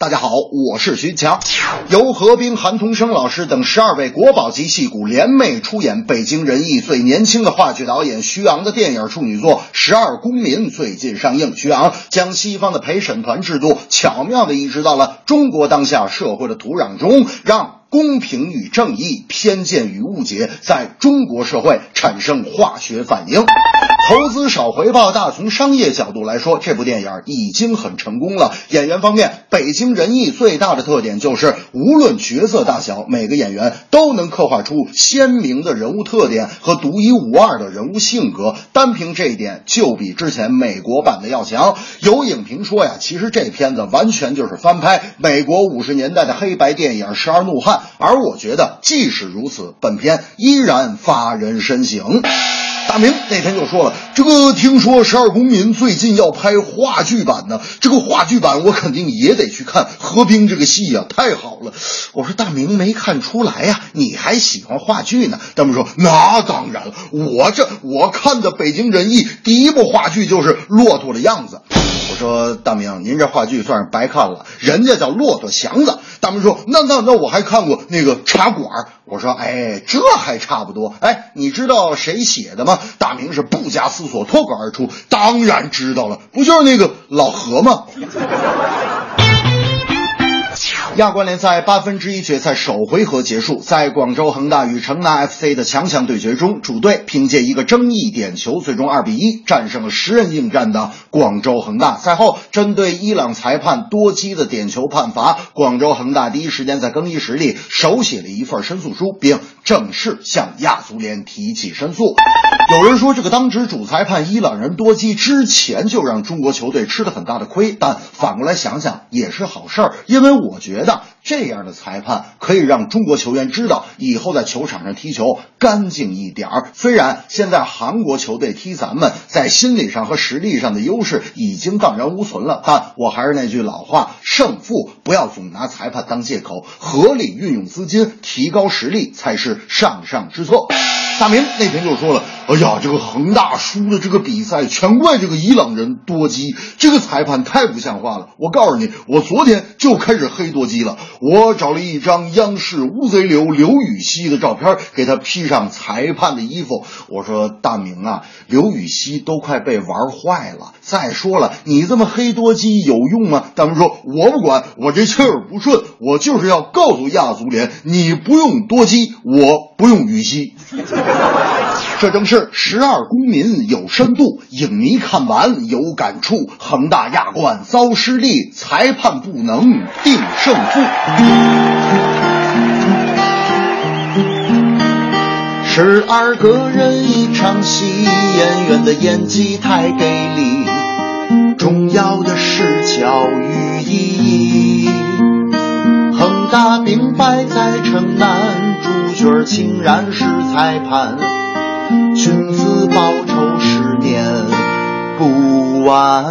大家好，我是徐强。由何冰、韩童生老师等十二位国宝级戏骨联袂出演，北京人艺最年轻的话剧导演徐昂的电影处女作《十二公民》最近上映。徐昂将西方的陪审团制度巧妙地移植到了中国当下社会的土壤中，让。公平与正义、偏见与误解在中国社会产生化学反应。投资少回报大，从商业角度来说，这部电影已经很成功了。演员方面，北京人艺最大的特点就是无论角色大小，每个演员都能刻画出鲜明的人物特点和独一无二的人物性格。单凭这一点，就比之前美国版的要强。有影评说呀，其实这片子完全就是翻拍美国五十年代的黑白电影《十二怒汉》。而我觉得，即使如此，本片依然发人深省。大明那天就说了，这个听说《十二公民》最近要拍话剧版呢，这个话剧版我肯定也得去看。何冰这个戏呀，太好了。我说大明没看出来呀，你还喜欢话剧呢？大明说那当然了，我这我看的北京人艺第一部话剧就是《骆驼的样子》。说大明，您这话剧算是白看了，人家叫《骆驼祥子》。大明说那那那我还看过那个茶馆。我说哎，这还差不多。哎，你知道谁写的吗？大明是不加思索脱口而出：“当然知道了，不就是那个老何吗？”亚冠联赛八分之一决赛首回合结束，在广州恒大与城南 FC 的强强对决中，主队凭借一个争议点球，最终二比一战胜了十人应战的广州恒大。赛后，针对伊朗裁判多基的点球判罚，广州恒大第一时间在更衣室里手写了一份申诉书，并正式向亚足联提起申诉。有人说，这个当值主裁判伊朗人多基之前就让中国球队吃了很大的亏，但反过来想想也是好事儿，因为我觉得这样的裁判可以让中国球员知道以后在球场上踢球干净一点儿。虽然现在韩国球队踢咱们在心理上和实力上的优势已经荡然无存了，但我还是那句老话，胜负不要总拿裁判当借口，合理运用资金，提高实力才是上上之策。大明那天就说了：“哎呀，这个恒大输了这个比赛，全怪这个伊朗人多基，这个裁判太不像话了。”我告诉你，我昨天就开始黑多基了。我找了一张央视乌贼刘刘禹锡的照片，给他披上裁判的衣服。我说：“大明啊，刘禹锡都快被玩坏了。再说了，你这么黑多基有用吗？”大明说：“我不管，我这气儿不顺，我就是要告诉亚足联，你不用多基，我不用禹锡。”这正是十二公民有深度，影迷看完有感触。恒大亚冠遭失利，裁判不能定胜负。十二个人一场戏，演员的演技太给力，重要的是教育意义。恒大兵败在城南，角竟然是裁判。君子报仇，十年不晚。